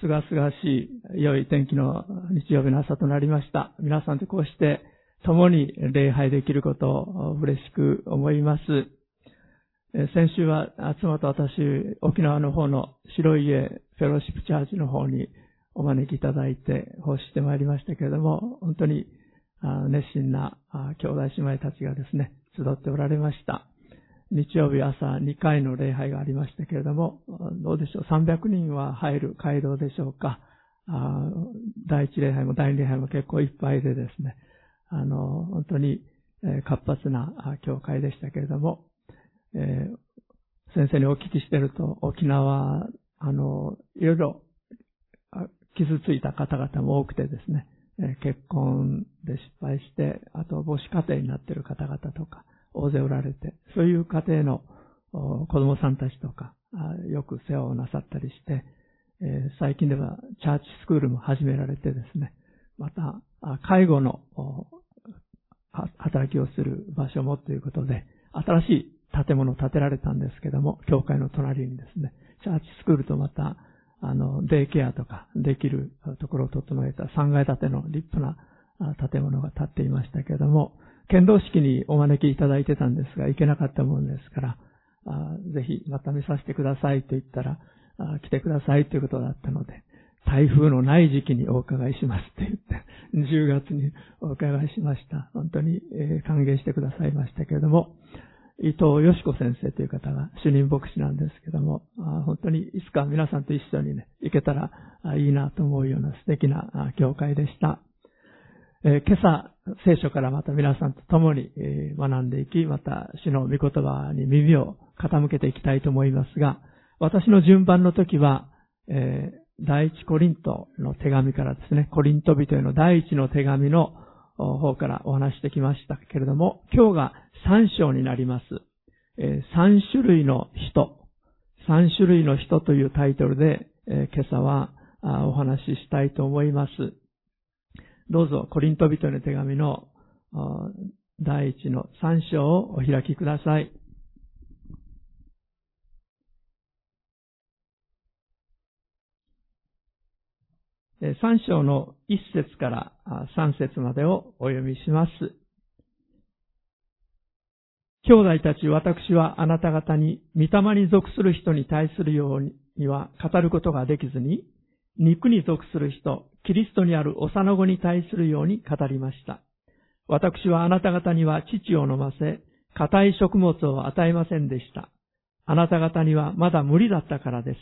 すがすがしい良い天気の日曜日の朝となりました。皆さんとこうして共に礼拝できることを嬉しく思います。先週は妻と私、沖縄の方の白い家フェローシップチャーチの方にお招きいただいて奉仕してまいりましたけれども、本当に熱心な兄弟姉妹たちがですね、集っておられました。日曜日朝2回の礼拝がありましたけれども、どうでしょう、300人は入る街道でしょうか？第一礼拝も第二礼拝も結構いっぱいでですね、あの、本当に活発な教会でしたけれども、えー、先生にお聞きしてると、沖縄、あの、いろいろ傷ついた方々も多くてですね、結婚で失敗して、あと母子家庭になっている方々とか、大勢おられて、そういう家庭の子供さんたちとか、よく世話をなさったりして、最近ではチャーチスクールも始められてですね、また、介護の働きをする場所もということで、新しい建物を建てられたんですけども、教会の隣にですね、チャーチスクールとまた、あの、デイケアとかできるところを整えた3階建ての立派な建物が建っていましたけども、剣道式にお招きいただいてたんですが、行けなかったものですから、あぜひまた見させてくださいと言ったら、あ来てくださいということだったので、台風のない時期にお伺いしますって言って、10月にお伺いしました。本当に、え歓迎してくださいましたけれども、伊藤よし子先生という方が主任牧師なんですけども、あ本当にいつか皆さんと一緒にね、行けたらいいなと思うような素敵な教会でした。え今朝、聖書からまた皆さんと共に学んでいき、また主の御言葉に耳を傾けていきたいと思いますが、私の順番の時は、えー、第一コリントの手紙からですね、コリント人への第一の手紙の方からお話してきましたけれども、今日が3章になります。えー、種類の人、3種類の人というタイトルで、えー、今朝はお話ししたいと思います。どうぞ、コリント人の手紙の第一の3章をお開きください。3章の1節から3節までをお読みします。兄弟たち、私はあなた方に、御霊に属する人に対するようには語ることができずに、肉に属する人、キリストにある幼子に対するように語りました。私はあなた方には父を飲ませ、硬い食物を与えませんでした。あなた方にはまだ無理だったからです。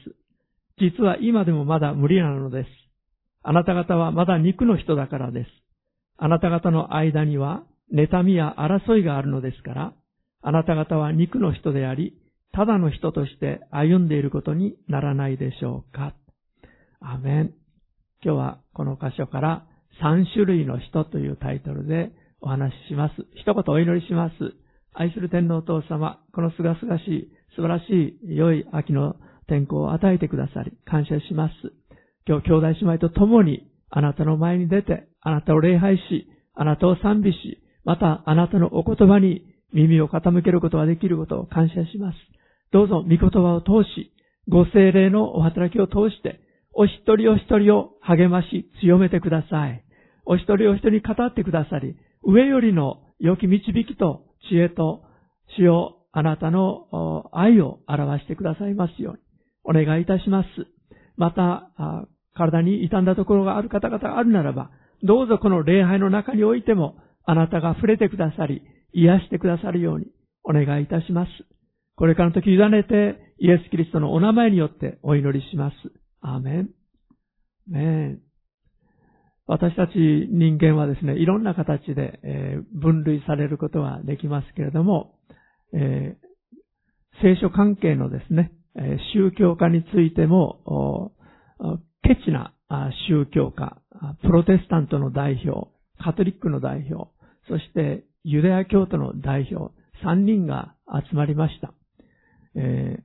実は今でもまだ無理なのです。あなた方はまだ肉の人だからです。あなた方の間には妬みや争いがあるのですから、あなた方は肉の人であり、ただの人として歩んでいることにならないでしょうか。アメン。今日はこの箇所から3種類の人というタイトルでお話しします。一言お祈りします。愛する天皇お父様、このすがすがしい、素晴らしい良い秋の天候を与えてくださり、感謝します。今日兄弟姉妹と共にあなたの前に出て、あなたを礼拝し、あなたを賛美し、またあなたのお言葉に耳を傾けることができることを感謝します。どうぞ御言葉を通し、ご精霊のお働きを通して、お一人お一人を励まし、強めてください。お一人お一人に語ってくださり、上よりの良き導きと知恵と主をあなたの愛を表してくださいますように、お願いいたします。また、体に傷んだところがある方々があるならば、どうぞこの礼拝の中においても、あなたが触れてくださり、癒してくださるようにお願いいたします。これからの時委ねて、イエス・キリストのお名前によってお祈りします。アーメン。ね私たち人間はですね、いろんな形で、え、分類されることはできますけれども、え、聖書関係のですね、え宗教家についても、ケチな宗教家、プロテスタントの代表、カトリックの代表、そしてユダヤ教徒の代表、3人が集まりました。え、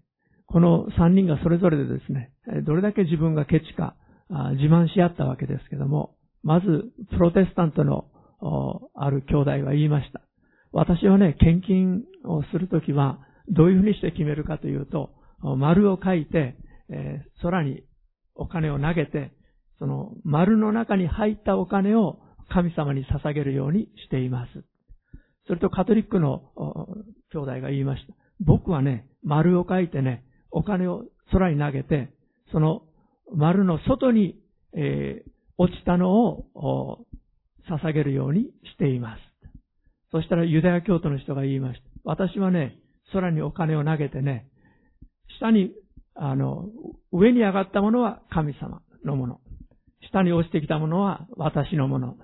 この3人がそれぞれでですね、どれだけ自分がケチか自慢し合ったわけですけども、まず、プロテスタントのある兄弟は言いました。私はね、献金をするときは、どういうふうにして決めるかというと、丸を書いて、えー、空にお金を投げて、その丸の中に入ったお金を神様に捧げるようにしています。それとカトリックの兄弟が言いました。僕はね、丸を書いてね、お金を空に投げて、その丸の外に、えー、落ちたのを捧げるようにしています。そしたらユダヤ教徒の人が言いました。私はね、空にお金を投げてね、下に、あの、上に上がったものは神様のもの。下に落ちてきたものは私のもの。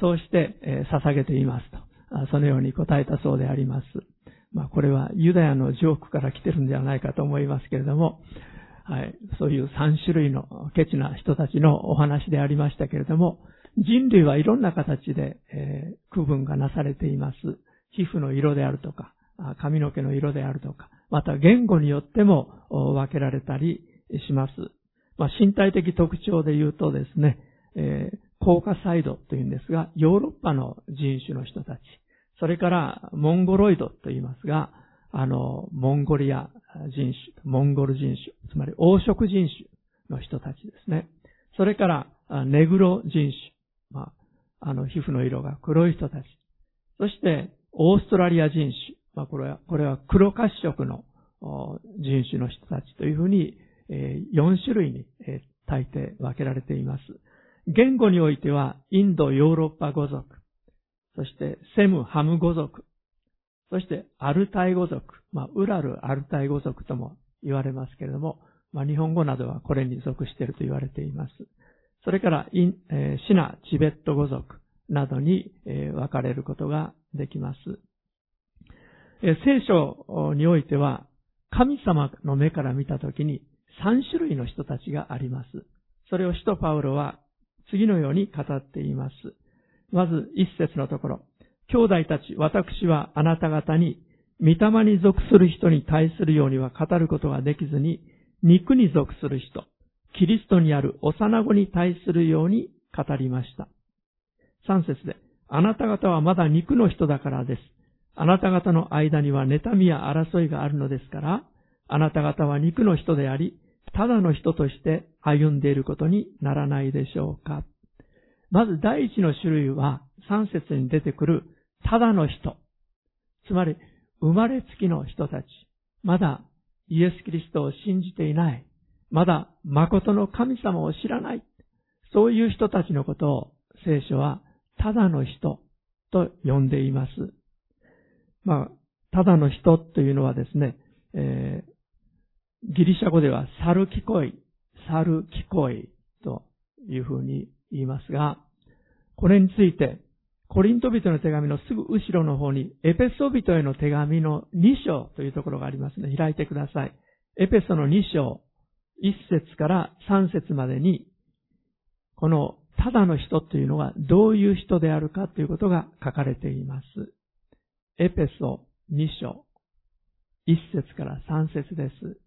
そうして、えー、捧げていますと。そのように答えたそうであります。まあ、これはユダヤのジョークから来てるんではないかと思いますけれども、はい、そういう3種類のケチな人たちのお話でありましたけれども、人類はいろんな形で、えー、区分がなされています。皮膚の色であるとか、髪の毛の色であるとか、また言語によっても分けられたりします。まあ、身体的特徴で言うとですね、えー、コーカサイドというんですが、ヨーロッパの人種の人たち、それからモンゴロイドと言いますが、あの、モンゴリア人種、モンゴル人種、つまり黄色人種の人たちですね。それから、ネグロ人種、まあ、あの、皮膚の色が黒い人たち。そして、オーストラリア人種、まあ、これは、これは黒褐色の人種の人たちというふうに、4種類に大抵分けられています。言語においては、インド、ヨーロッパ語族、そしてセム、ハム語族、そしてアルタイ語族、まあ、ウラル、アルタイ語族とも言われますけれども、まあ、日本語などはこれに属していると言われています。それからイン、えー、シナ、チベット語族などに、えー、分かれることができます。えー、聖書においては、神様の目から見たときに3種類の人たちがあります。それを使徒パウロは次のように語っています。まず一節のところ。兄弟たち、私はあなた方に、御霊に属する人に対するようには語ることができずに、肉に属する人、キリストにある幼子に対するように語りました。三節で、あなた方はまだ肉の人だからです。あなた方の間には妬みや争いがあるのですから、あなた方は肉の人であり、ただの人として歩んでいることにならないでしょうか。まず第一の種類は三節に出てくるただの人。つまり生まれつきの人たち。まだイエス・キリストを信じていない。まだ誠の神様を知らない。そういう人たちのことを聖書はただの人と呼んでいます。まあ、ただの人というのはですね、えー、ギリシャ語ではサルキコイ、サルキコイというふうに言いますが、これについて、コリント人の手紙のすぐ後ろの方に、エペソ人への手紙の2章というところがありますので、開いてください。エペソの2章、1節から3節までに、このただの人というのがどういう人であるかということが書かれています。エペソ2章、1節から3節です。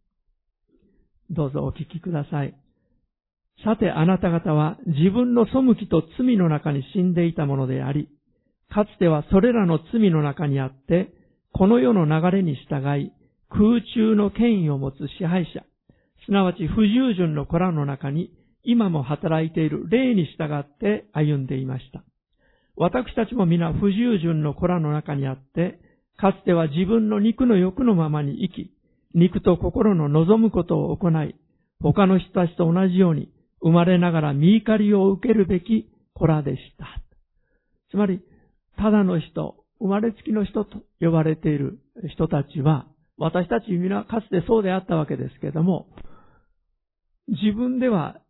どうぞお聞きください。さてあなた方は自分の背きと罪の中に死んでいたものであり、かつてはそれらの罪の中にあって、この世の流れに従い、空中の権威を持つ支配者、すなわち不従順の子らの中に、今も働いている霊に従って歩んでいました。私たちも皆不従順の子らの中にあって、かつては自分の肉の欲のままに生き、肉と心の望むことを行い、他の人たちと同じように、生まれながら見怒りを受けるべき子らでした。つまり、ただの人、生まれつきの人と呼ばれている人たちは、私たち皆かつてそうであったわけですけども、自分では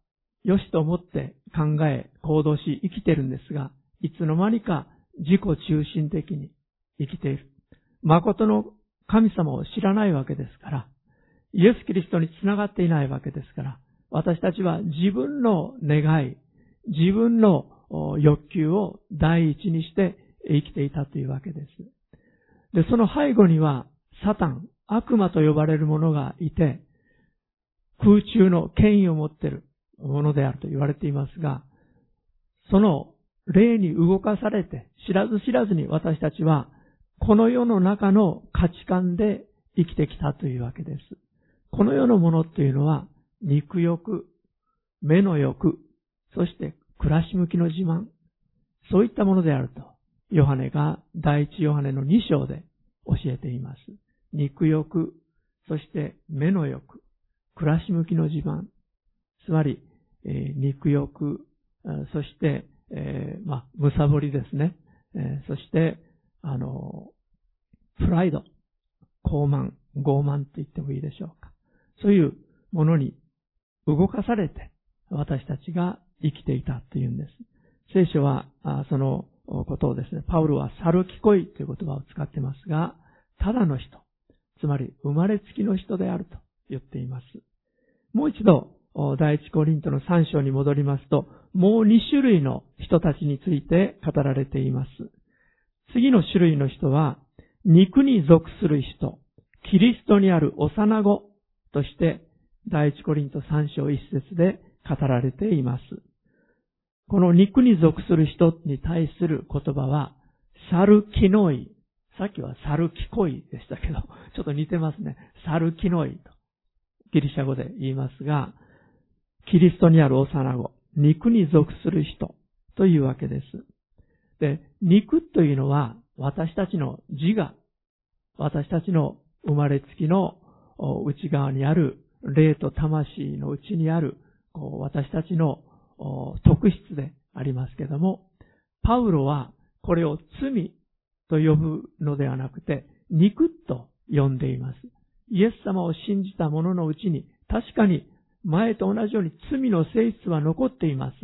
良しと思って考え、行動し、生きてるんですが、いつの間にか自己中心的に生きている。誠の神様を知らないわけですから、イエス・キリストにつながっていないわけですから、私たちは自分の願い、自分の欲求を第一にして生きていたというわけです。で、その背後にはサタン、悪魔と呼ばれる者がいて、空中の権威を持っているものであると言われていますが、その霊に動かされて、知らず知らずに私たちは、この世の中の価値観で生きてきたというわけです。この世のものっていうのは、肉欲、目の欲、そして暮らし向きの自慢、そういったものであると、ヨハネが第一ヨハネの2章で教えています。肉欲、そして目の欲、暮らし向きの自慢、つまり、えー、肉欲、そして、えー、まあ、むさぼりですね。えー、そして、あの、プライド、高慢、傲慢と言ってもいいでしょうか。そういうものに動かされて、私たちが生きていたというんです。聖書は、そのことをですね、パウロはサルキコイという言葉を使ってますが、ただの人、つまり生まれつきの人であると言っています。もう一度、第一コリントの3章に戻りますと、もう2種類の人たちについて語られています。次の種類の人は、肉に属する人、キリストにある幼子として、第一コリント3章1節で語られています。この肉に属する人に対する言葉は、サルキノイ。さっきはサルキコイでしたけど、ちょっと似てますね。サルキノイと、ギリシャ語で言いますが、キリストにある幼子、肉に属する人というわけです。で、肉というのは私たちの自我、私たちの生まれつきの内側にある霊と魂の内にあるこう私たちの特質でありますけども、パウロはこれを罪と呼ぶのではなくて、肉と呼んでいます。イエス様を信じた者のうちに、確かに前と同じように罪の性質は残っています。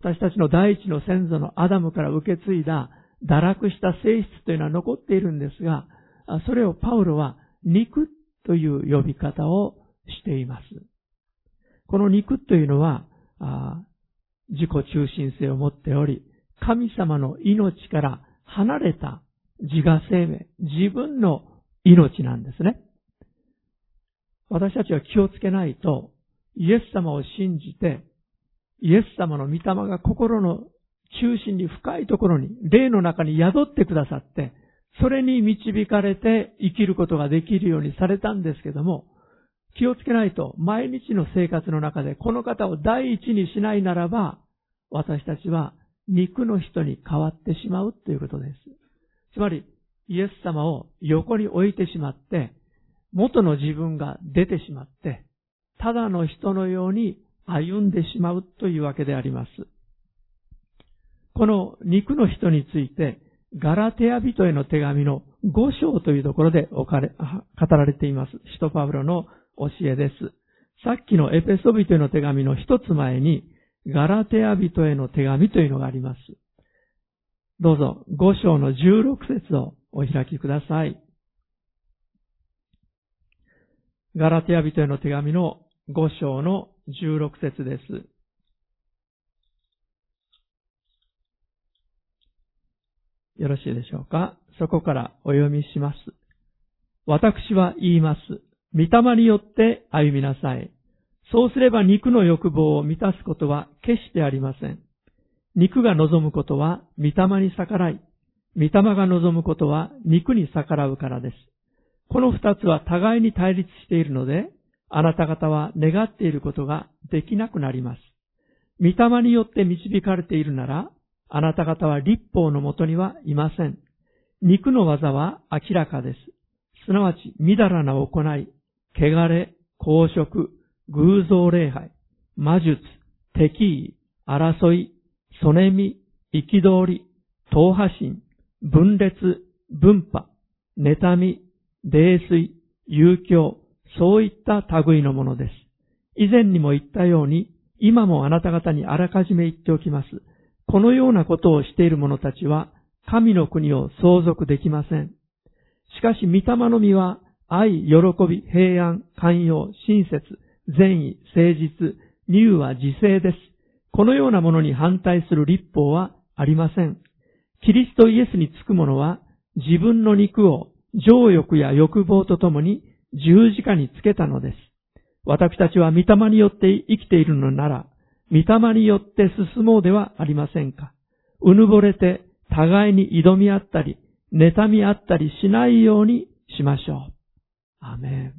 私たちの第一の先祖のアダムから受け継いだ堕落した性質というのは残っているんですが、それをパウロは肉という呼び方をしています。この肉というのは、自己中心性を持っており、神様の命から離れた自我生命、自分の命なんですね。私たちは気をつけないと、イエス様を信じて、イエス様の御霊が心の中心に深いところに、霊の中に宿ってくださって、それに導かれて生きることができるようにされたんですけども、気をつけないと、毎日の生活の中でこの方を第一にしないならば、私たちは肉の人に変わってしまうということです。つまり、イエス様を横に置いてしまって、元の自分が出てしまって、ただの人のように歩んでしまうというわけであります。この肉の人について、ガラテア人への手紙の5章というところで置かれ、語られています。使徒パウロの教えです。さっきのエペソビトへの手紙の一つ前に、ガラテア人への手紙というのがあります。どうぞ、5章の16節をお開きください。ガラテア人への手紙の5章の16節です。よろしいでしょうか？そこからお読みします。私は言います。御霊によって歩みなさい。そうすれば肉の欲望を満たすことは決してありません。肉が望むことは御霊に逆らい、御霊が望むことは肉に逆らうからです。この二つは互いに対立しているので、あなた方は願っていることができなくなります。御霊によって導かれているなら、あなた方は立法のもとにはいません。肉の技は明らかです。すなわち、みだらな行い、汚れ、公職、偶像礼拝、魔術、敵意、争い、曽根み、憤り、党派心、分裂、分派、妬み、泥酔、遊興、そういった類のものです。以前にも言ったように、今もあなた方にあらかじめ言っておきます。このようなことをしている者たちは、神の国を相続できません。しかし、御霊の実は、愛、喜び、平安、寛容、親切、善意、誠実、乳は自制です。このようなものに反対する立法はありません。キリストイエスにつく者は、自分の肉を情欲や欲望とともに十字架につけたのです。私たちは御霊によって生きているのなら、御霊によって進もうではありませんか。うぬぼれて互いに挑み合ったり、妬み合ったりしないようにしましょう。アメン。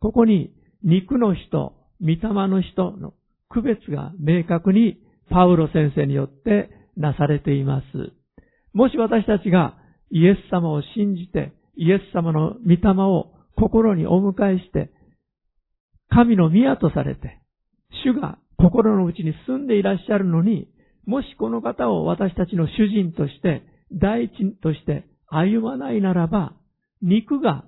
ここに肉の人、御霊の人の区別が明確にパウロ先生によってなされています。もし私たちがイエス様を信じて、イエス様の御霊を心にお迎えして、神の宮とされて、主が心の内に住んでいらっしゃるのに、もしこの方を私たちの主人として、第一として歩まないならば、肉が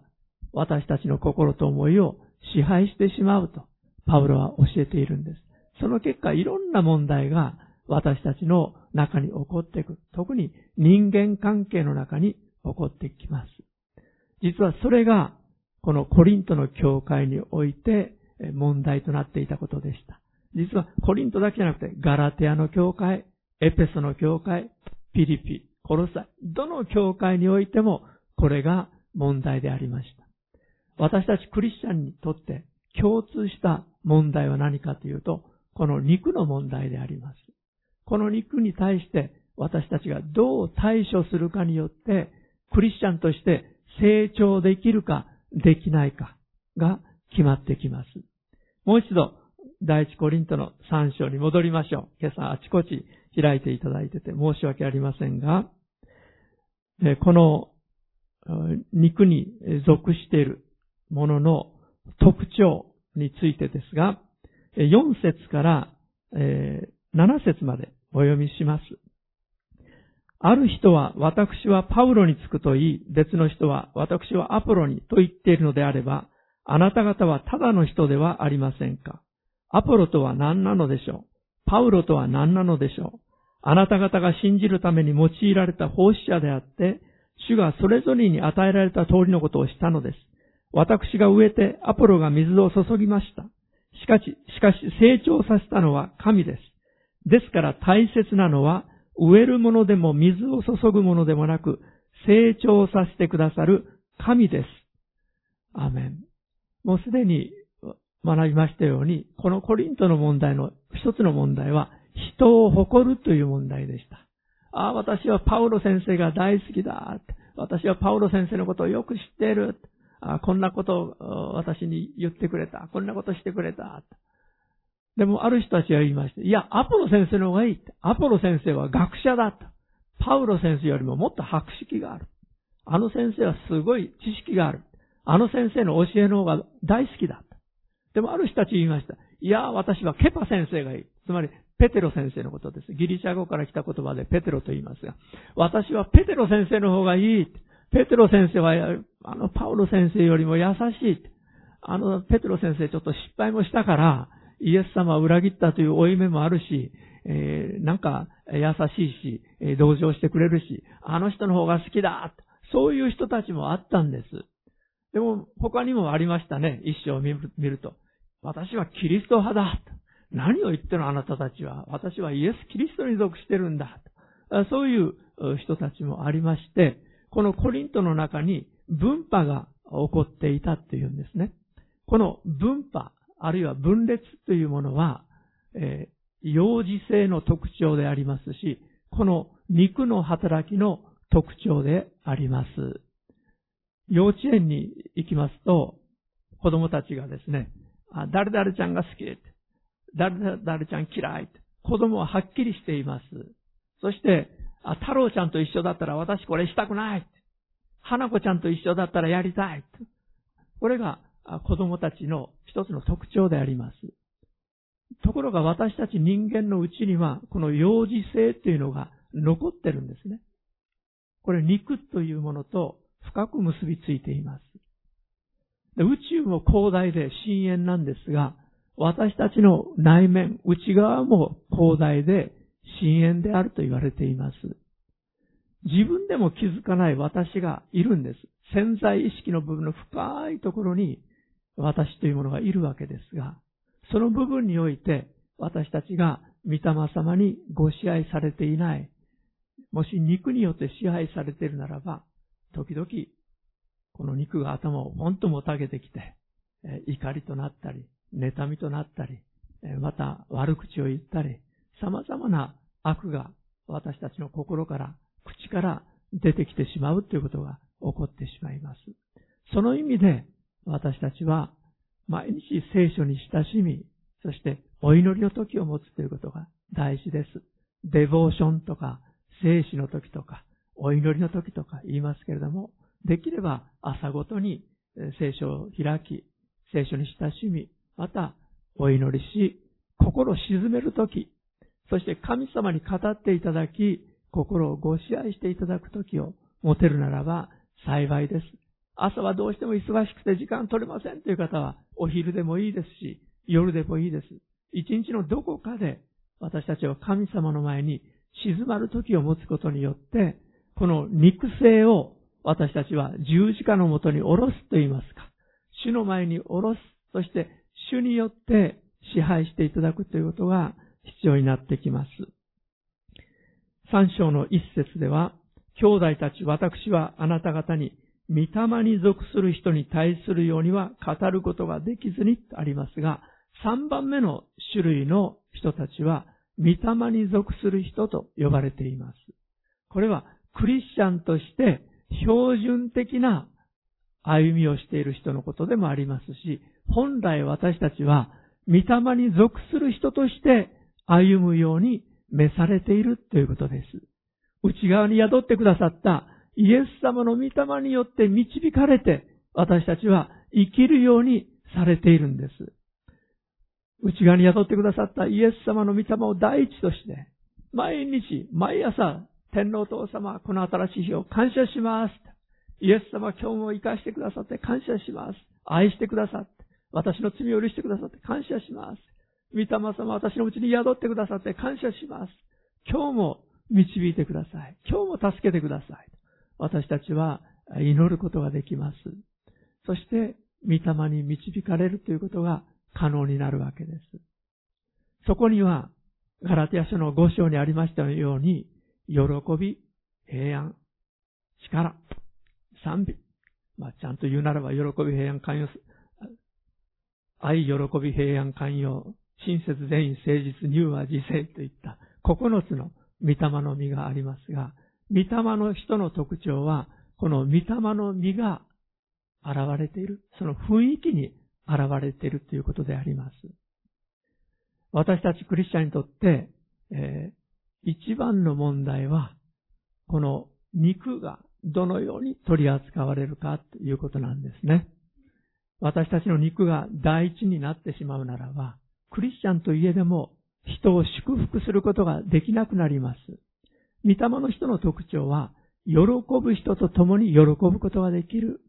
私たちの心と思いを支配してしまうと、パウロは教えているんです。その結果、いろんな問題が私たちの中に起こっていく。特に人間関係の中に起こってきます。実はそれが、このコリントの教会において問題となっていたことでした。実はコリントだけじゃなくて、ガラテアの教会、エペソの教会、ピリピ、コロサイ、どの教会においてもこれが問題でありました。私たちクリスチャンにとって共通した問題は何かというと、この肉の問題であります。この肉に対して私たちがどう対処するかによって、クリスチャンとして成長できるかできないかが決まってきます。もう一度、第一コリントの3章に戻りましょう。今朝あちこち開いていただいてて申し訳ありませんが、この肉に属しているものの特徴についてですが、4節から7節までお読みします。ある人は私はパウロにつくと言い、別の人は私はアポロにと言っているのであれば、あなた方はただの人ではありませんかアポロとは何なのでしょうパウロとは何なのでしょうあなた方が信じるために用いられた奉仕者であって、主がそれぞれに与えられた通りのことをしたのです。私が植えてアポロが水を注ぎました。しかし、しかし成長させたのは神です。ですから大切なのは植えるものでも水を注ぐものでもなく成長させてくださる神です。アメン。もうすでに学びましたように、このコリントの問題の一つの問題は人を誇るという問題でした。ああ、私はパウロ先生が大好きだ。私はパウロ先生のことをよく知っている。あこんなことを私に言ってくれた。こんなことしてくれた。でもある人たちは言いました。いや、アポロ先生の方がいい。アポロ先生は学者だ。パウロ先生よりももっと博識がある。あの先生はすごい知識がある。あの先生の教えの方が大好きだ。でもある人たち言いました。いや、私はケパ先生がいい。つまり、ペテロ先生のことです。ギリシャ語から来た言葉でペテロと言いますが、私はペテロ先生の方がいい。ペテロ先生は、あの、パウロ先生よりも優しい。あの、ペテロ先生ちょっと失敗もしたから、イエス様を裏切ったという負い目もあるし、えー、なんか優しいし、え同情してくれるし、あの人の方が好きだ。そういう人たちもあったんです。でも、他にもありましたね。一生を見ると。私はキリスト派だ。何を言ってるのあなたたちは。私はイエス・キリストに属してるんだ。そういう人たちもありまして、このコリントの中に分派が起こっていたっていうんですね。この分派、あるいは分裂というものは、えー、幼児性の特徴でありますし、この肉の働きの特徴であります。幼稚園に行きますと、子供たちがですね、あ誰々ちゃんが好き誰々ちゃん嫌い。子供ははっきりしています。そして、あ太郎ちゃんと一緒だったら私これしたくない。花子ちゃんと一緒だったらやりたい。これが子供たちの一つの特徴であります。ところが私たち人間のうちには、この幼児性というのが残ってるんですね。これ肉というものと深く結びついています。宇宙も広大で深淵なんですが、私たちの内面、内側も広大で深淵であると言われています。自分でも気づかない私がいるんです。潜在意識の部分の深いところに私というものがいるわけですが、その部分において私たちが御霊様にご支配されていない、もし肉によって支配されているならば、時々この肉が頭をポンともたげてきて、怒りとなったり、妬みとなったり、また悪口を言ったり、様々な悪が私たちの心から、口から出てきてしまうということが起こってしまいます。その意味で私たちは毎日聖書に親しみ、そしてお祈りの時を持つということが大事です。デボーションとか、聖死の時とか、お祈りの時とか言いますけれども、できれば朝ごとに聖書を開き、聖書に親しみ、またお祈りし、心を沈める時、そして神様に語っていただき、心をご支配していただく時を持てるならば幸いです。朝はどうしても忙しくて時間取れませんという方は、お昼でもいいですし、夜でもいいです。一日のどこかで私たちは神様の前に静まる時を持つことによって、この肉声を私たちは十字架のもとに下ろすと言いますか。主の前に下ろす。そして主によって支配していただくということが必要になってきます。三章の一節では、兄弟たち、私はあなた方に、御霊に属する人に対するようには語ることができずにありますが、三番目の種類の人たちは、御霊に属する人と呼ばれています。これはクリスチャンとして標準的な歩みをしている人のことでもありますし、本来私たちは御霊に属する人として歩むように召されているということです。内側に宿ってくださったイエス様の御霊によって導かれて私たちは生きるようにされているんです。内側に宿ってくださったイエス様の御霊を第一として、毎日、毎朝、天皇父様、この新しい日を感謝します。イエス様、今日も生かしてくださって感謝します。愛してくださって、私の罪を許してくださって感謝します。御霊様、私のうちに宿ってくださって感謝します。今日も導いてください。今日も助けてください。私たちは祈ることができます。そして、御霊に導かれるということが可能になるわけです。そこには、ガラテヤ書の5章にありましたように、喜び、平安、力、賛美。まあ、ちゃんと言うならば、喜び、平安、寛容、愛、喜び、平安、寛容、親切、善意、誠実、乳和、自制といった9つの御霊の実がありますが、御霊の人の特徴は、この御霊の実が現れている。その雰囲気に現れているということであります。私たちクリスチャンにとって、えー、一番の問題は、この肉がどのように取り扱われるかということなんですね。私たちの肉が第一になってしまうならば、クリスチャンといえども人を祝福することができなくなります。御霊の人の特徴は、喜ぶ人と共に喜ぶことができる。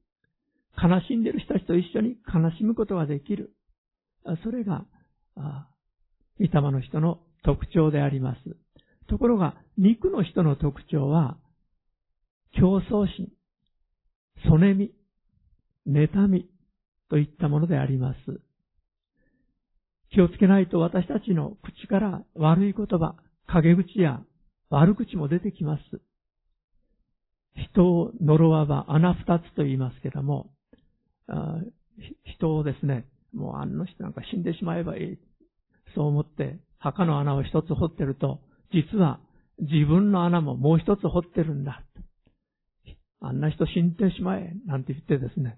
悲しんでいる人たちと一緒に悲しむことができる。それが、御霊の人の特徴であります。ところが、肉の人の特徴は、競争心、そねみ、妬みといったものであります。気をつけないと私たちの口から悪い言葉、陰口や悪口も出てきます。人を呪わば穴二つと言いますけども、人をですね、もうあの人なんか死んでしまえばいい。そう思って墓の穴を一つ掘ってると、実は自分の穴ももう一つ掘ってるんだ。あんな人死んでしまえ、なんて言ってですね、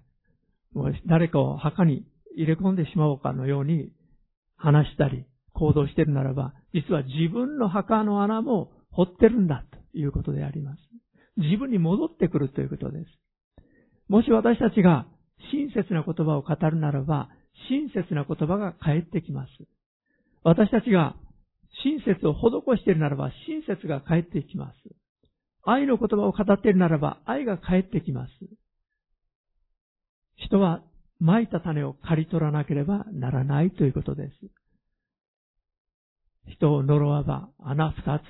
もう誰かを墓に入れ込んでしまおうかのように話したり行動しているならば、実は自分の墓の穴も掘ってるんだということであります。自分に戻ってくるということです。もし私たちが親切な言葉を語るならば、親切な言葉が返ってきます。私たちが親切を施しているならば、親切が返ってきます。愛の言葉を語っているならば、愛が返ってきます。人は蒔いた種を刈り取らなければならないということです。人を呪わば穴二つ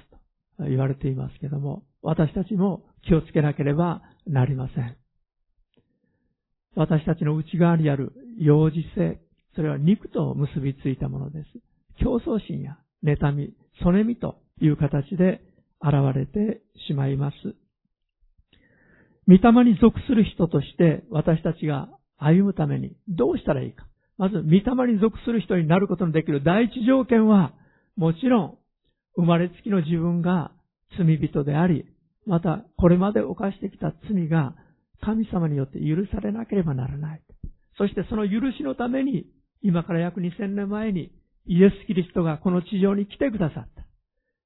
と言われていますけども、私たちも気をつけなければなりません。私たちの内側にある幼児性、それは肉と結びついたものです。競争心や妬み、そねみという形で現れてしまいます。御霊に属する人として私たちが歩むためにどうしたらいいか。まず、御霊に属する人になることのできる第一条件は、もちろん、生まれつきの自分が罪人であり、また、これまで犯してきた罪が神様によって許されなければならない。そしてその許しのために、今から約2000年前に、イエス・キリストがこの地上に来てくださった。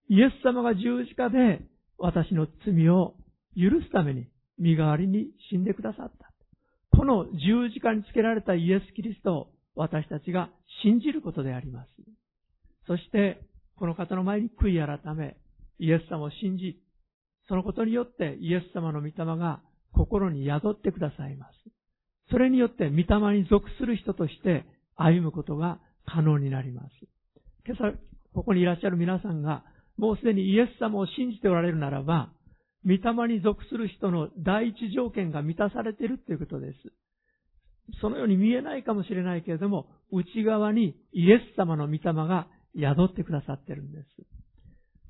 イエス様が十字架で私の罪を許すために身代わりに死んでくださった。この十字架につけられたイエス・キリストを私たちが信じることであります。そして、この方の前に悔い改め、イエス様を信じ、そのことによってイエス様の御霊が心に宿ってくださいます。それによって御霊に属する人として歩むことが可能になります。今朝、ここにいらっしゃる皆さんが、もうすでにイエス様を信じておられるならば、御霊に属する人の第一条件が満たされているということです。そのように見えないかもしれないけれども、内側にイエス様の御霊が宿ってくださってるんです。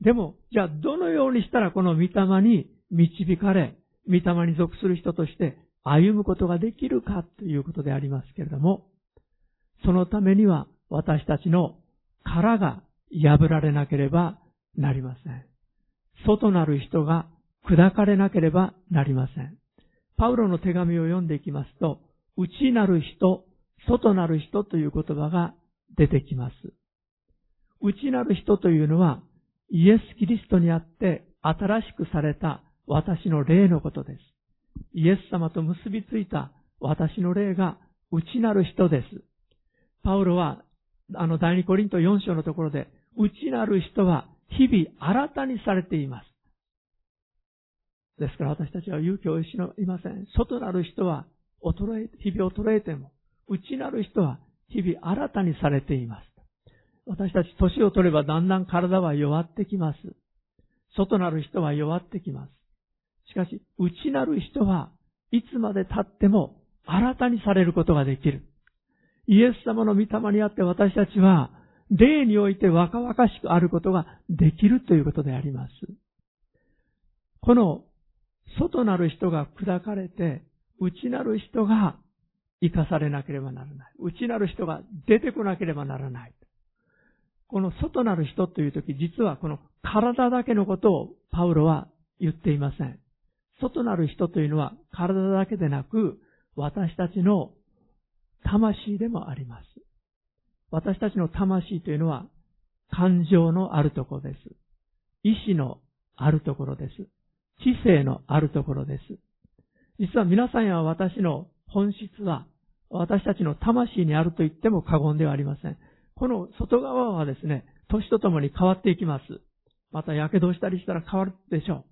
でも、じゃあどのようにしたらこの御霊に導かれ、御霊に属する人として歩むことができるかということでありますけれども、そのためには私たちの殻が破られなければなりません。外なる人が砕かれなければなりません。パウロの手紙を読んでいきますと、内なる人、外なる人という言葉が出てきます。内なる人というのは、イエス・キリストにあって新しくされた私の霊のことです。イエス様と結びついた私の霊が内なる人です。パウロは、あの第二コリント4章のところで、内なる人は日々新たにされています。ですから私たちは勇気を失いません。外なる人は衰え、日々衰えても、内なる人は日々新たにされています。私たち年を取ればだんだん体は弱ってきます。外なる人は弱ってきます。しかし、内なる人はいつまで経っても新たにされることができる。イエス様の御霊にあって私たちは、霊において若々しくあることができるということであります。この外なる人が砕かれて、内なる人が生かされなければならない。内なる人が出てこなければならない。この外なる人というとき、実はこの体だけのことをパウロは言っていません。外なる人というのは体だけでなく、私たちの魂でもあります。私たちの魂というのは感情のあるところです。意志のあるところです。知性のあるところです。実は皆さんや私の本質は私たちの魂にあると言っても過言ではありません。この外側はですね、年とともに変わっていきます。また、火傷したりしたら変わるでしょ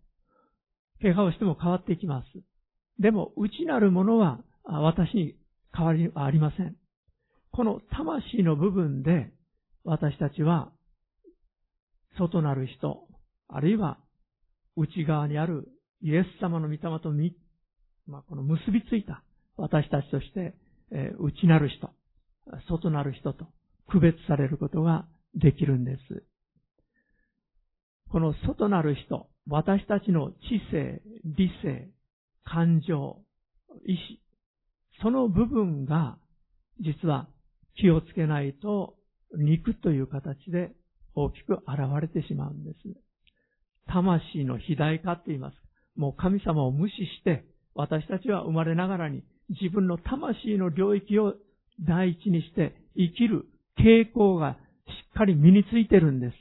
う。怪我をしても変わっていきます。でも、内なるものは私に変わりはありません。この魂の部分で私たちは外なる人、あるいは内側にあるイエス様の御霊とみ、まあ、この結びついた私たちとして、えー、内なる人、外なる人と区別されることができるんです。この外なる人、私たちの知性、理性、感情、意志、その部分が実は気をつけないと肉という形で大きく現れてしまうんです。魂の肥大化って言います。もう神様を無視して私たちは生まれながらに自分の魂の領域を第一にして生きる傾向がしっかり身についてるんです。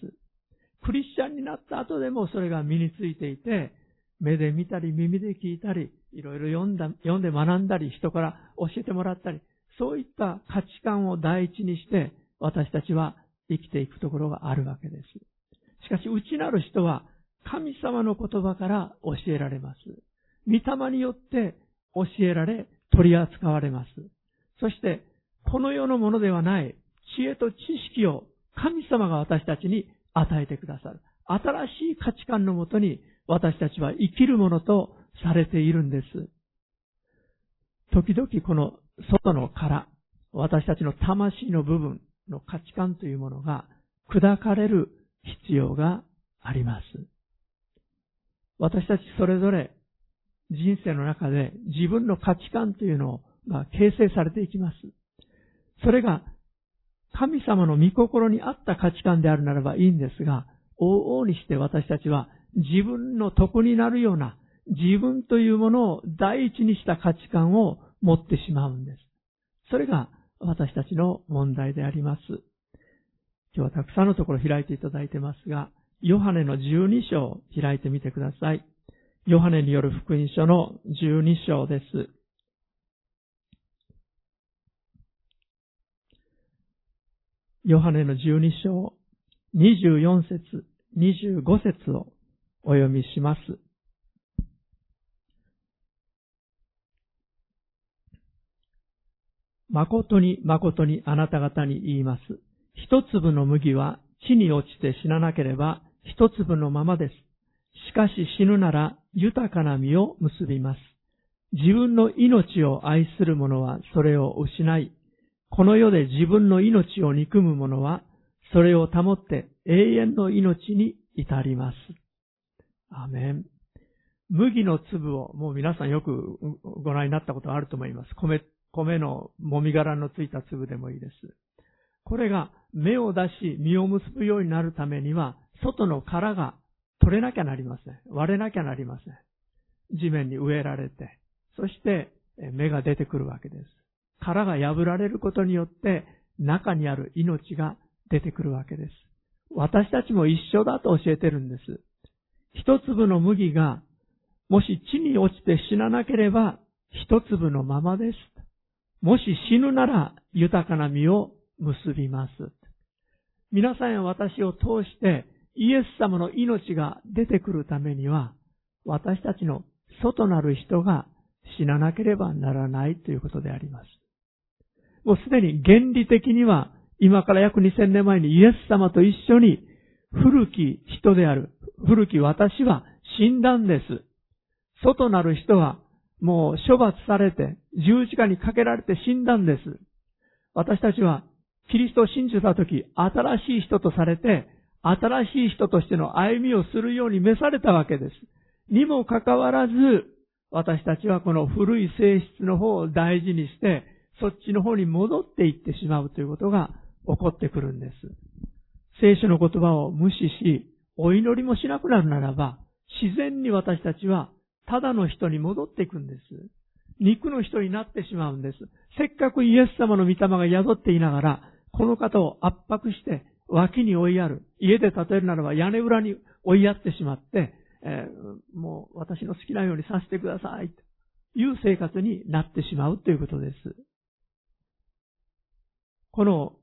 クリスチャンになった後でもそれが身についていて、目で見たり耳で聞いたり、いろいろ読んだ、読んで学んだり、人から教えてもらったり、そういった価値観を第一にして、私たちは生きていくところがあるわけです。しかし、内なる人は、神様の言葉から教えられます。御霊によって教えられ、取り扱われます。そして、この世のものではない知恵と知識を神様が私たちに与えてくださる。新しい価値観のもとに私たちは生きるものとされているんです。時々この外の殻、私たちの魂の部分の価値観というものが砕かれる必要があります。私たちそれぞれ人生の中で自分の価値観というのが形成されていきます。それが神様の御心に合った価値観であるならばいいんですが、往々にして私たちは自分の得になるような自分というものを第一にした価値観を持ってしまうんです。それが私たちの問題であります。今日はたくさんのところ開いていただいてますが、ヨハネの12章を開いてみてください。ヨハネによる福音書の12章です。ヨハネの12章、24節、25節をお読みします。誠に誠にあなた方に言います。一粒の麦は地に落ちて死ななければ一粒のままです。しかし死ぬなら豊かな実を結びます。自分の命を愛する者はそれを失い、この世で自分の命を憎む者はそれを保って永遠の命に至ります。アメン。麦の粒を、もう皆さんよくご覧になったことあると思います。米、米のもみ殻のついた粒でもいいです。これが芽を出し、実を結ぶようになるためには、外の殻が取れなきゃなりません。割れなきゃなりません。地面に植えられて、そして芽が出てくるわけです。殻が破られることによって、中にある命が出てくるわけです。私たちも一緒だと教えてるんです。一粒の麦が、もし地に落ちて死ななければ、一粒のままです。もし死ぬなら豊かな実を結びます。皆さんや私を通してイエス様の命が出てくるためには、私たちの外なる人が死ななければならないということであります。もうすでに原理的には今から約2000年前にイエス様と一緒に古き人である、古き私は死んだんです。外なる人はもう処罰されて十字架にかけられて死んだんです。私たちはキリストを信じたとき、新しい人とされて、新しい人としての歩みをするように召されたわけです。にもかかわらず、私たちはこの古い性質の方を大事にして、そっちの方に戻っていってしまうということが起こってくるんです。聖書の言葉を無視し、お祈りもしなくなるならば、自然に私たちはただの人に戻っていくんです。肉の人になってしまうんです。せっかくイエス様の御霊が宿っていながら、この方を圧迫して脇に追いやる。家で例えるならば屋根裏に追いやってしまって、えー、もう私の好きなようにさせてください。という生活になってしまうということです。この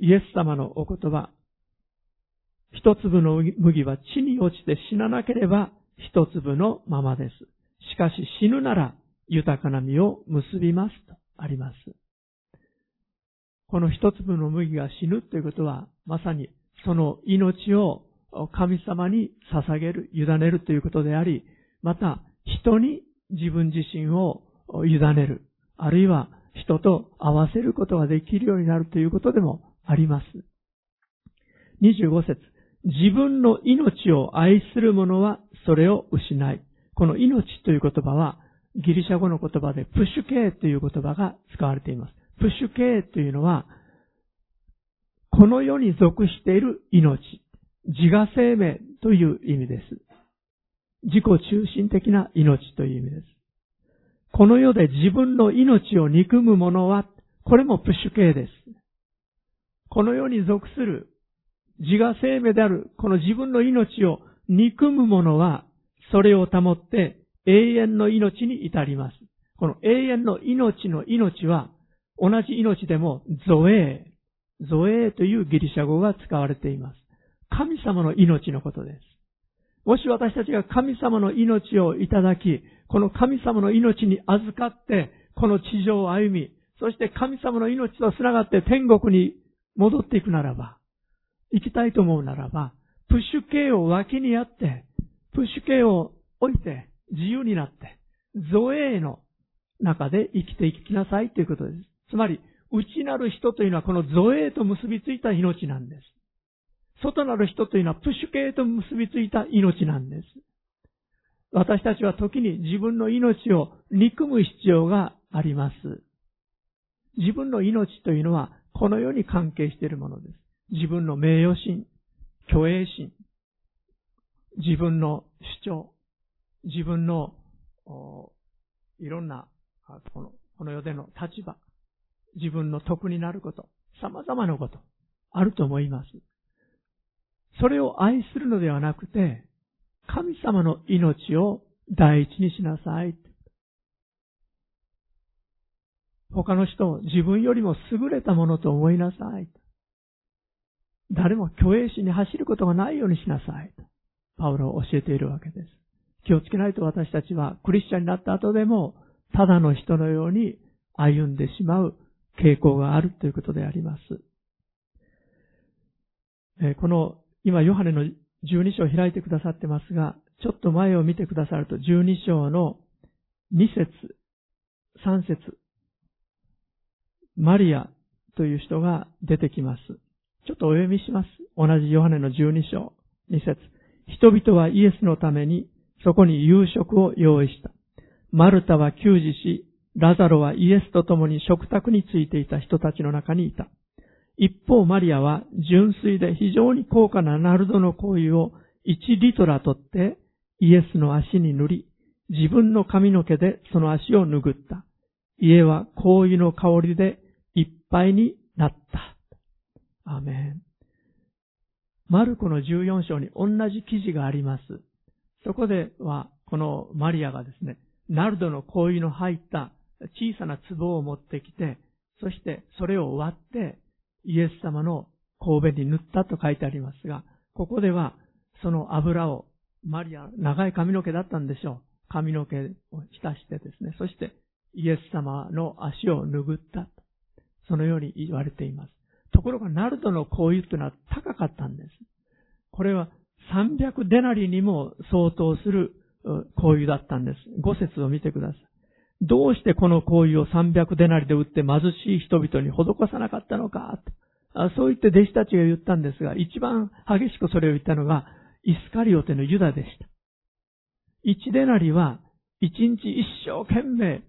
イエス様のお言葉、一粒の麦は地に落ちて死ななければ一粒のままです。しかし死ぬなら豊かな実を結びますとあります。この一粒の麦が死ぬということは、まさにその命を神様に捧げる、委ねるということであり、また人に自分自身を委ねる、あるいは人と合わせることができるようになるということでもあります。25節自分の命を愛する者はそれを失い。この命という言葉はギリシャ語の言葉でプッシュケーという言葉が使われています。プッシュ系というのは、この世に属している命、自我生命という意味です。自己中心的な命という意味です。この世で自分の命を憎む者は、これもプッシュ系です。この世に属する自我生命であるこの自分の命を憎む者は、それを保って永遠の命に至ります。この永遠の命の命は、同じ命でもゾエー、ゾエーというギリシャ語が使われています。神様の命のことです。もし私たちが神様の命をいただき、この神様の命に預かって、この地上を歩み、そして神様の命と繋がって天国に戻っていくならば、行きたいと思うならば、プッシュ系を脇にあって、プッシュ系を置いて、自由になって、ゾエーの中で生きていきなさいということです。つまり、内なる人というのはこの造営と結びついた命なんです。外なる人というのはプッシュ系と結びついた命なんです。私たちは時に自分の命を憎む必要があります。自分の命というのはこの世に関係しているものです。自分の名誉心、虚栄心、自分の主張、自分のいろんなこのこの世での立場、自分の得になること、様々なこと。あると思います。それを愛するのではなくて、神様の命を第一にしなさい。他の人を自分よりも優れたものと思いなさい。誰も虚栄心に走ることがないようにしなさい。パウロは教えているわけです。気をつけないと私たちはクリスチャンになった後でも、ただの人のように歩んでしまう傾向があるということであります。この、今、ヨハネの12章を開いてくださってますが、ちょっと前を見てくださると、12章の2節、3節、マリアという人が出てきます。ちょっとお読みします。同じヨハネの12章、2節。人々はイエスのためにそこに夕食を用意した。マルタは給仕し、ラザロはイエスと共に食卓についていた人たちの中にいた。一方マリアは純粋で非常に高価なナルドの香油を1リトラ取ってイエスの足に塗り、自分の髪の毛でその足を拭った。家は香油の香りでいっぱいになった。アメン。マルコの14章に同じ記事があります。そこでは、このマリアがですね、ナルドの香油の入った小さな壺を持ってきて、そしてそれを割ってイエス様の神戸に塗ったと書いてありますが、ここではその油をマリア、長い髪の毛だったんでしょう。髪の毛を浸してですね、そしてイエス様の足を拭った。そのように言われています。ところがナルドの香油というのは高かったんです。これは300デナリにも相当する香油だったんです。5節を見てください。どうしてこの香油を300デナリで売って貧しい人々に施さなかったのかそう言って弟子たちが言ったんですが、一番激しくそれを言ったのが、イスカリオテのユダでした。1デナリは、1日一生懸命、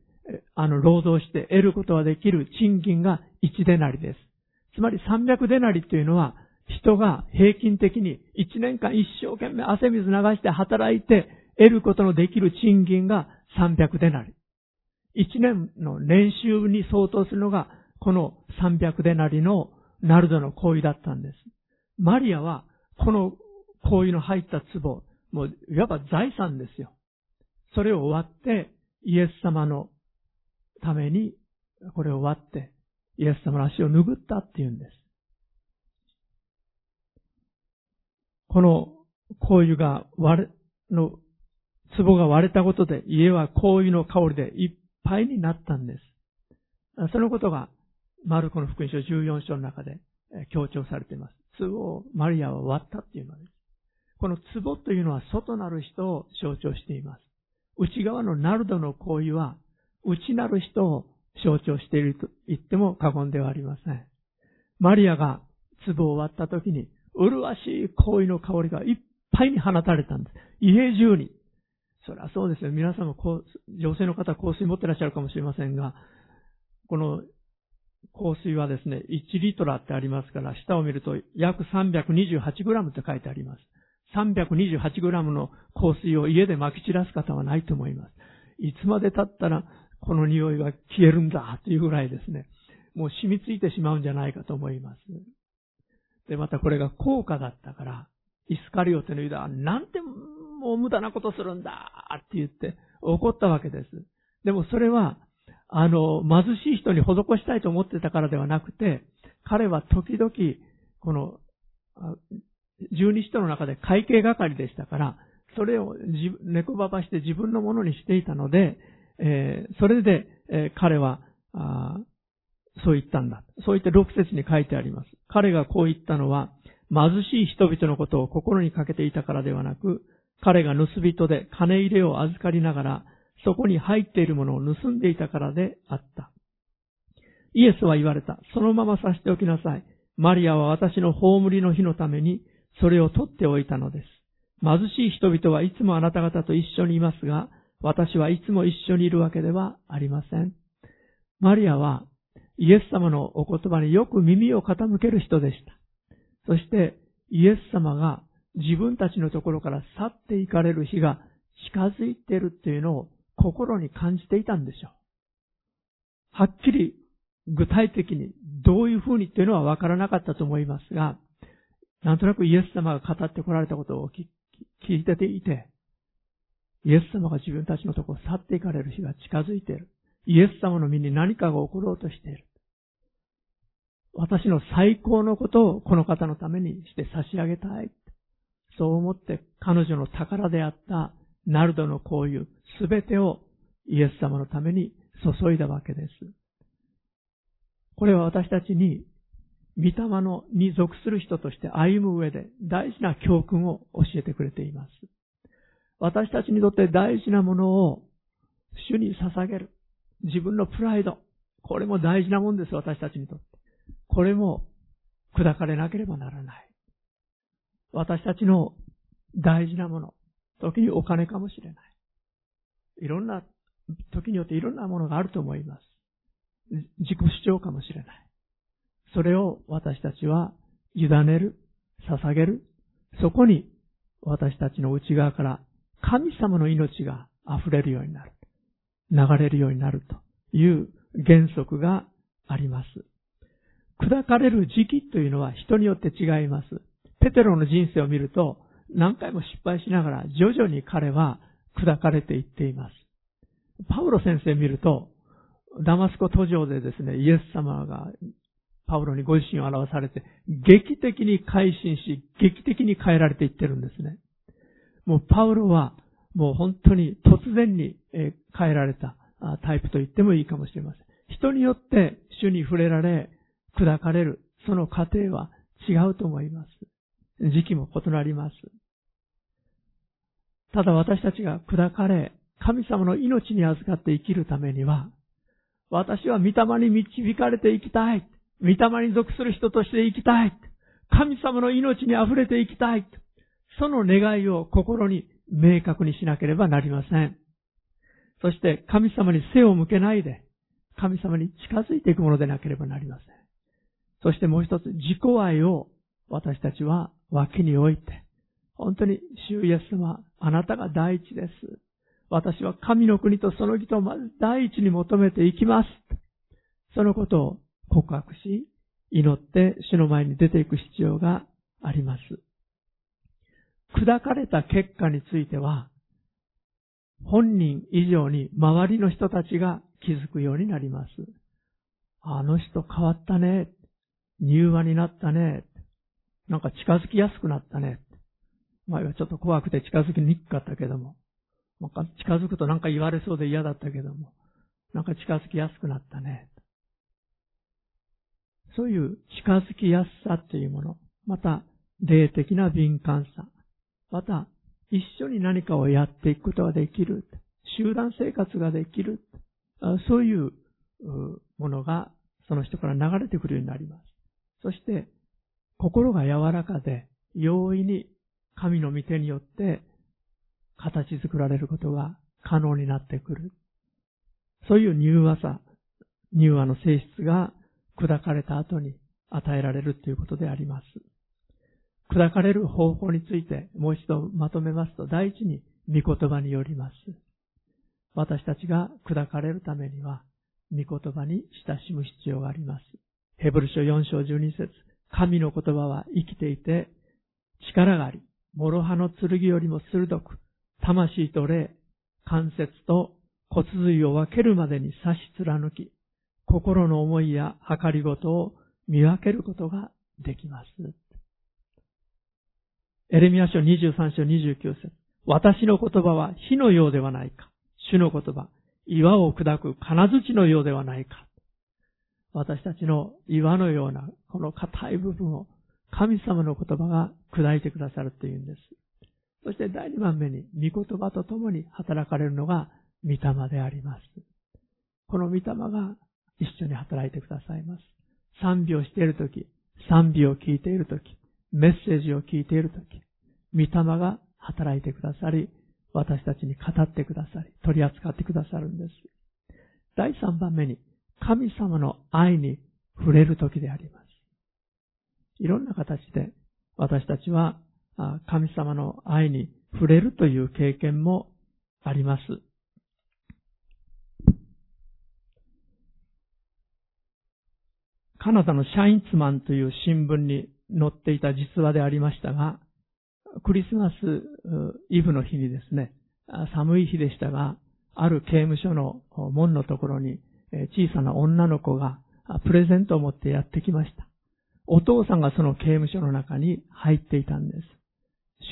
あの、労働して得ることができる賃金が1デナリです。つまり300デナリというのは、人が平均的に1年間一生懸命汗水流して働いて得ることのできる賃金が300デナリ。1年の年収に相当するのがこの300デナリのナルドの行為だったんです。マリアはこの行為の入った壺、もういわば財産ですよ。それを割ってイエス様のためにこれを割ってイエス様の足を拭ったっていうんです。この香油が割れ、の、壺が割れたことで家は香油の香りでいっぱいになったんです。そのことがマルコの福音書14章の中で強調されています。壺をマリアは割ったっていうのです。この壺というのは外なる人を象徴しています。内側のナルドの香油は内なる人を象徴していると言っても過言ではありません。マリアが壺を割った時に、麗しい香油の香りがいっぱいに放たれたんです。家中に。それはそうですよ。皆さんも女性の方香水持ってらっしゃるかもしれませんが、この香水はですね、1リットラってありますから、下を見ると約328グラムって書いてあります。328グラムの香水を家で撒き散らす方はないと思います。いつまで経ったらこの匂いが消えるんだというぐらいですね、もう染みついてしまうんじゃないかと思います。で、またこれが高価だったから、イスカリオテのユダはなんてもう無駄なことするんだって言って怒ったわけです。でもそれは、あの、貧しい人に施したいと思ってたからではなくて、彼は時々、この、十二使徒の中で会計係でしたから、それを猫ばばして自分のものにしていたので、えー、それで、えー、彼は、そう言ったんだ。そう言って6節に書いてあります。彼がこう言ったのは、貧しい人々のことを心にかけていたからではなく、彼が盗人で金入れを預かりながら、そこに入っているものを盗んでいたからであった。イエスは言われた。そのままさしておきなさい。マリアは私の葬りの日のために、それを取っておいたのです。貧しい人々はいつもあなた方と一緒にいますが、私はいつも一緒にいるわけではありません。マリアはイエス様のお言葉によく耳を傾ける人でした。そしてイエス様が自分たちのところから去っていかれる日が近づいているっていうのを心に感じていたんでしょう。はっきり具体的にどういうふうにっていうのはわからなかったと思いますが、なんとなくイエス様が語ってこられたことを聞いてていて、イエス様が自分たちのところを去っていかれる日が近づいている。イエス様の身に何かが起ころうとしている。私の最高のことをこの方のためにして差し上げたい。そう思って彼女の宝であったナルドのこういうすべてをイエス様のために注いだわけです。これは私たちに、御霊のに属する人として歩む上で大事な教訓を教えてくれています。私たちにとって大事なものを主に捧げる。自分のプライド。これも大事なもんです、私たちにとって。これも砕かれなければならない。私たちの大事なもの。時にお金かもしれない。いろんな、時によっていろんなものがあると思います。自己主張かもしれない。それを私たちは委ねる、捧げる。そこに私たちの内側から神様の命が溢れるようになる。流れるようになるという原則があります。砕かれる時期というのは人によって違います。ペテロの人生を見ると何回も失敗しながら徐々に彼は砕かれていっています。パウロ先生見るとダマスコ途上でですね、イエス様がパウロにご自身を表されて、劇的に改心し、劇的に変えられていってるんですね。もうパウロは、もう本当に突然に変えられたタイプと言ってもいいかもしれません。人によって主に触れられ、砕かれる、その過程は違うと思います。時期も異なります。ただ私たちが砕かれ、神様の命に預かって生きるためには、私は御霊に導かれて生きたい。御霊に属する人として生きたい。神様の命に溢れて生きたい。その願いを心に明確にしなければなりません。そして神様に背を向けないで、神様に近づいていくものでなければなりません。そしてもう一つ、自己愛を私たちは脇に置いて、本当に主イエス様、あなたが第一です。私は神の国とその義とまず第一に求めていきます。そのことを告白し、祈って主の前に出ていく必要があります。砕かれた結果については、本人以上に周りの人たちが気づくようになります。あの人変わったね。柔和になったね。なんか近づきやすくなったね。前はちょっと怖くて近づきにくかったけども、近づくとなんか言われそうで嫌だったけども、なんか近づきやすくなったね。そういう近づきやすさっていうもの、また霊的な敏感さ、また一緒に何かをやっていくことができる、集団生活ができる、そういうものがその人から流れてくるようになります。そして、心が柔らかで容易に神の御手によって形作られることが可能になってくる。そういう柔和さ、柔和の性質が砕かれた後に与えられるということであります。砕かれる方法についてもう一度まとめますと、第一に御言葉によります。私たちが砕かれるためには、御言葉に親しむ必要があります。ヘブル書4章12節神の言葉は生きていて、力があり、諸刃の剣よりも鋭く、魂と霊、関節と骨髄を分けるまでに差し貫き、心の思いや計りごとを見分けることができます。エレミア書23章29節私の言葉は火のようではないか。主の言葉、岩を砕く金槌のようではないか。私たちの岩のようなこの硬い部分を神様の言葉が砕いてくださるというんです。そして第2番目に、御言葉と共に働かれるのが御霊であります。この御霊が一緒に働いてくださいます。賛美をしているとき、賛美を聞いているとき、メッセージを聞いているとき、御霊が働いてくださり、私たちに語ってくださり、取り扱ってくださるんです。第3番目に、神様の愛に触れるときであります。いろんな形で私たちは神様の愛に触れるという経験もあります。カナダのシャインツマンという新聞に載っていた実話でありましたが、クリスマスイブの日にですね、寒い日でしたが、ある刑務所の門のところに小さな女の子がプレゼントを持ってやってきました。お父さんがその刑務所の中に入っていたんです。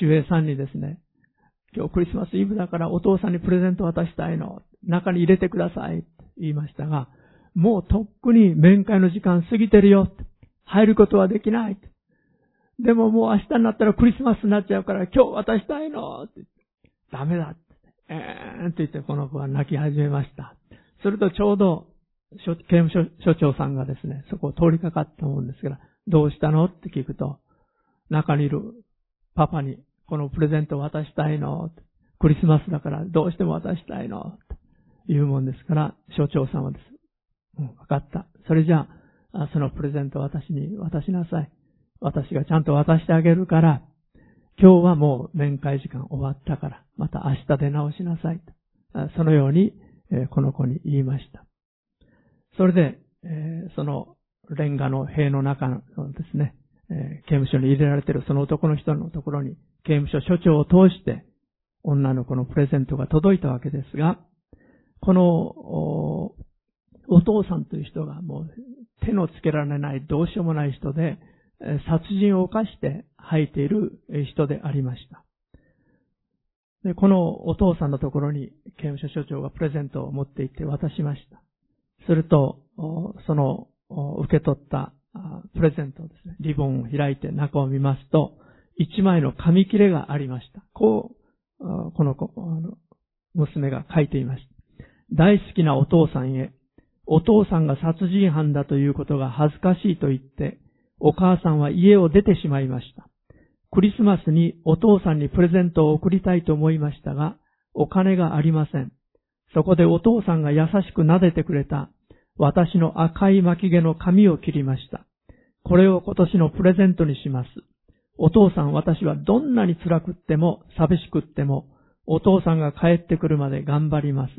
守衛さんにですね、今日クリスマスイブだからお父さんにプレゼント渡したいの。中に入れてください。言いましたが、もうとっくに面会の時間過ぎてるよ。入ることはできない。でももう明日になったらクリスマスになっちゃうから今日渡したいの。ってダメだ。えーんって言ってこの子は泣き始めました。するとちょうど刑務所所長さんがですね、そこを通りかかったもんですから、どうしたのって聞くと、中にいるパパにこのプレゼントを渡したいの？クリスマスだからどうしても渡したいの？と言うもんですから、所長さんはです。うん、わかった。それじゃあ、そのプレゼントを私に渡しなさい。私がちゃんと渡してあげるから、今日はもう面会時間終わったから、また明日出直しなさい。そのように、この子に言いました。それで、そのレンガの塀の中のですね、刑務所に入れられているその男の人のところに刑務所所長を通して女の子のプレゼントが届いたわけですが、このお父さんという人がもう手のつけられないどうしようもない人で、殺人を犯して吐いている人でありました。で、このお父さんのところに刑務所所長がプレゼントを持って行って渡しました。すると、その受け取ったプレゼントですね、リボンを開いて中を見ますと、一枚の紙切れがありました。こう、この子、娘が書いていました。大好きなお父さんへ、お父さんが殺人犯だということが恥ずかしいと言って、お母さんは家を出てしまいました。クリスマスにお父さんにプレゼントを送りたいと思いましたが、お金がありません。そこでお父さんが優しく撫でてくれた私の赤い巻き毛の髪を切りました。これを今年のプレゼントにします。お父さん私はどんなに辛くっても寂しくってもお父さんが帰ってくるまで頑張ります。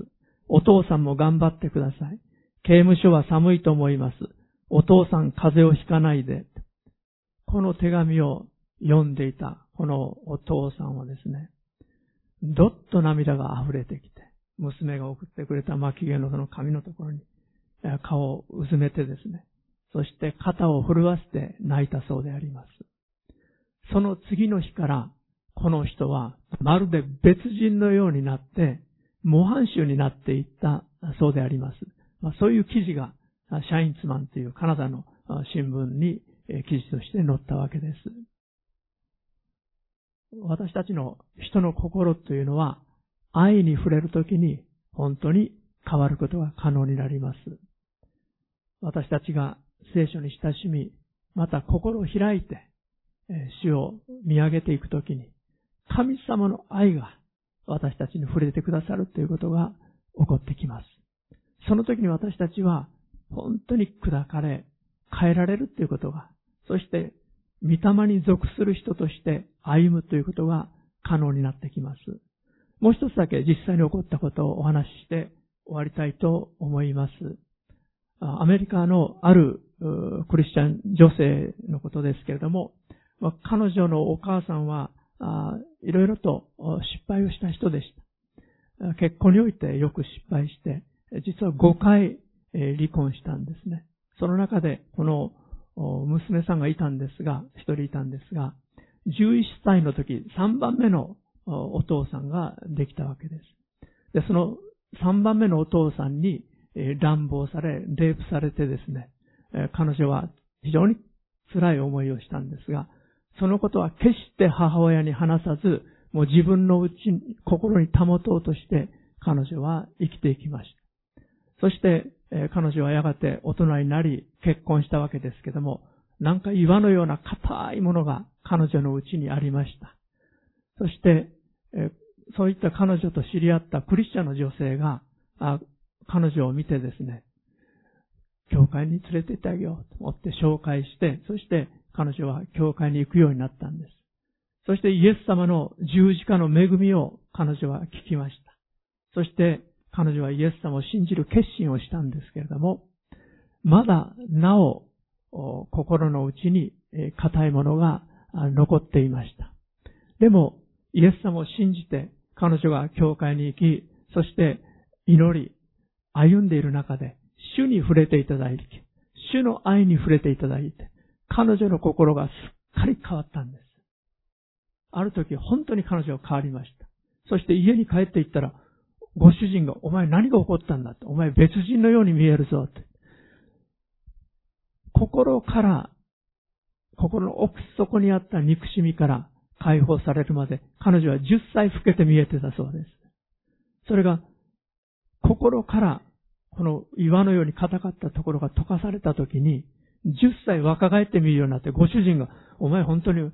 お父さんも頑張ってください。刑務所は寒いと思います。お父さん風邪をひかないで。この手紙を読んでいたこのお父さんはですね、どっと涙が溢れてきて、娘が送ってくれた巻き毛のその髪のところに顔をうずめてですね、そして肩を震わせて泣いたそうであります。その次の日からこの人はまるで別人のようになって模範囚になっていったそうであります。まあ、そういう記事がシャインツマンというカナダの新聞に記事として載ったわけです。私たちの人の心というのは愛に触れるときに本当に変わることが可能になります。私たちが聖書に親しみ、また心を開いて、主を見上げていくときに、神様の愛が私たちに触れてくださるということが起こってきます。その時に私たちは本当に砕かれ、変えられるということが、そして、御霊に属する人として歩むということが可能になってきます。もう一つだけ実際に起こったことをお話しして終わりたいと思います。アメリカのあるクリスチャン女性のことですけれども、彼女のお母さんはいろいろと失敗をした人でした。結婚においてよく失敗して、実は5回離婚したんですね。その中で、この娘さんがいたんですが、一人いたんですが、11歳の時、3番目のお父さんができたわけです。で、その3番目のお父さんに乱暴され、レイプされてですね、彼女は非常に辛い思いをしたんですが、そのことは決して母親に話さず、もう自分のうちに、心に保とうとして彼女は生きていきました。そして、彼女はやがて大人になり結婚したわけですけども、なんか岩のような硬いものが彼女のうちにありました。そして、そういった彼女と知り合ったクリスチャンの女性が、彼女を見てですね、教会に連れて行ってあげようと思って紹介して、そして彼女は教会に行くようになったんです。そしてイエス様の十字架の恵みを彼女は聞きました。そして彼女はイエス様を信じる決心をしたんですけれども、まだなお心の内に硬いものが残っていました。でも、イエス様を信じて彼女が教会に行き、そして祈り、歩んでいる中で、主に触れていただいて、主の愛に触れていただいて、彼女の心がすっかり変わったんです。ある時、本当に彼女は変わりました。そして家に帰っていったら、ご主人が、お前何が起こったんだって、お前別人のように見えるぞって。心から、心の奥底にあった憎しみから解放されるまで、彼女は10歳老けて見えてたそうです。それが、心から、この岩のように硬かったところが溶かされた時に、10歳若返ってみるようになって、ご主人が、お前本当に、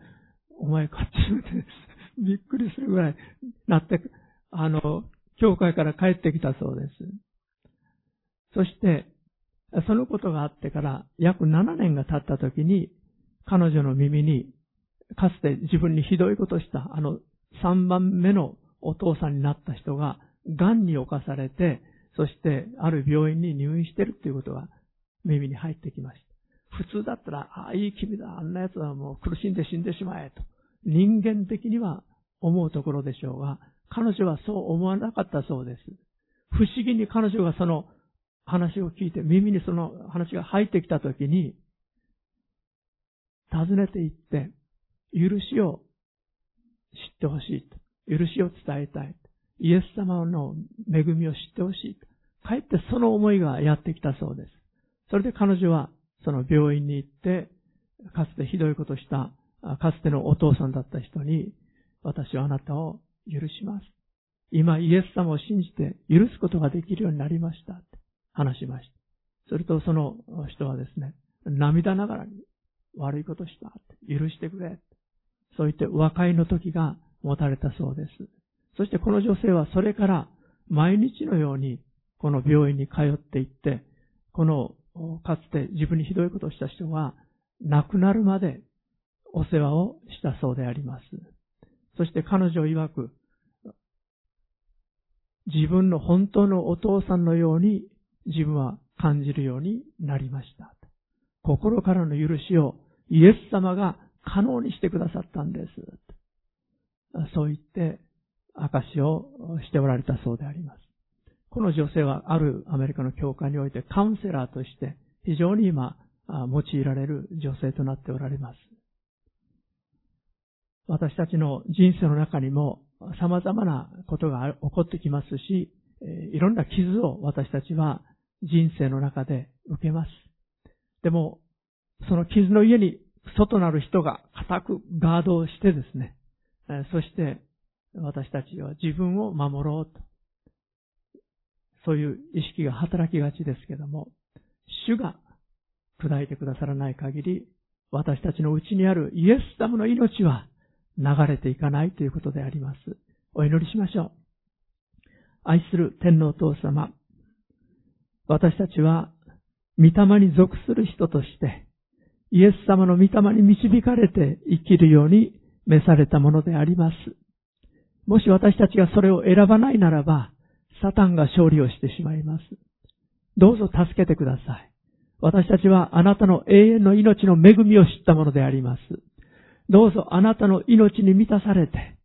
お前勝ちめて、びっくりするぐらいなって、あの、教会から帰ってきたそうです。そして、そのことがあってから約7年が経った時に、彼女の耳に、かつて自分にひどいことした、あの3番目のお父さんになった人が、癌に侵されて、そしてある病院に入院してるっていうことが耳に入ってきました。普通だったら、ああ、いい君だ、あんな奴はもう苦しんで死んでしまえと。人間的には思うところでしょうが、彼女はそう思わなかったそうです。不思議に彼女がその話を聞いて、耳にその話が入ってきたときに、尋ねていって、許しを知ってほしいと。許しを伝えたい。イエス様の恵みを知ってほしいと。かえってその思いがやってきたそうです。それで彼女はその病院に行って、かつてひどいことした、かつてのお父さんだった人に、私はあなたを許します。今イエス様を信じて許すことができるようになりました。話しました。するとその人はですね、涙ながらに悪いことした。許してくれ。そう言って和解の時が持たれたそうです。そしてこの女性はそれから毎日のようにこの病院に通っていって、このかつて自分にひどいことをした人が亡くなるまでお世話をしたそうであります。そして彼女曰く、自分の本当のお父さんのように自分は感じるようになりました。心からの許しをイエス様が可能にしてくださったんです。そう言って証をしておられたそうであります。この女性はあるアメリカの教会においてカウンセラーとして非常に今用いられる女性となっておられます。私たちの人生の中にも様々なことが起こってきますし、いろんな傷を私たちは人生の中で受けます。でも、その傷の家に外なる人が固くガードをしてですね、そして私たちは自分を守ろうと。そういう意識が働きがちですけども、主が砕いてくださらない限り、私たちの内にあるイエス様の命は流れていかないということであります。お祈りしましょう。愛する天皇父様、私たちは、御霊に属する人として、イエス様の御霊に導かれて生きるように召されたものであります。もし私たちがそれを選ばないならば、サタンが勝利をしてしまいます。どうぞ助けてください。私たちはあなたの永遠の命の恵みを知ったものであります。どうぞあなたの命に満たされて、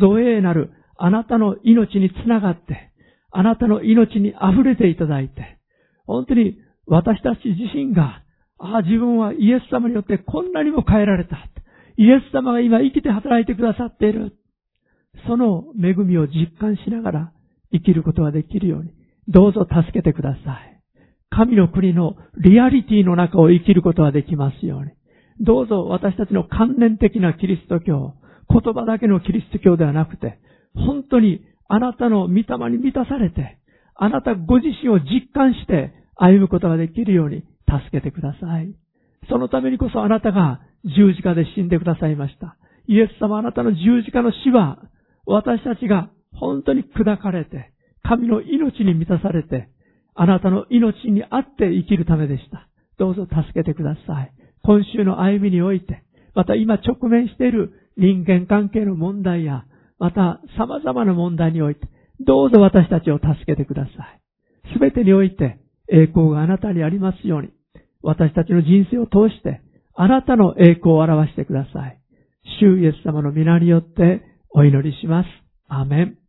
造営なるあなたの命につながって、あなたの命に溢れていただいて、本当に私たち自身が、ああ、自分はイエス様によってこんなにも変えられた。イエス様が今生きて働いてくださっている。その恵みを実感しながら生きることができるように、どうぞ助けてください。神の国のリアリティの中を生きることができますように。どうぞ私たちの関連的なキリスト教、言葉だけのキリスト教ではなくて、本当にあなたの御霊に満たされて、あなたご自身を実感して歩むことができるように助けてください。そのためにこそあなたが十字架で死んでくださいました。イエス様あなたの十字架の死は、私たちが本当に砕かれて、神の命に満たされて、あなたの命にあって生きるためでした。どうぞ助けてください。今週の歩みにおいて、また今直面している人間関係の問題や、また様々な問題において、どうぞ私たちを助けてください。すべてにおいて栄光があなたにありますように、私たちの人生を通して、あなたの栄光を表してください。主イエス様の皆によってお祈りします。アメン。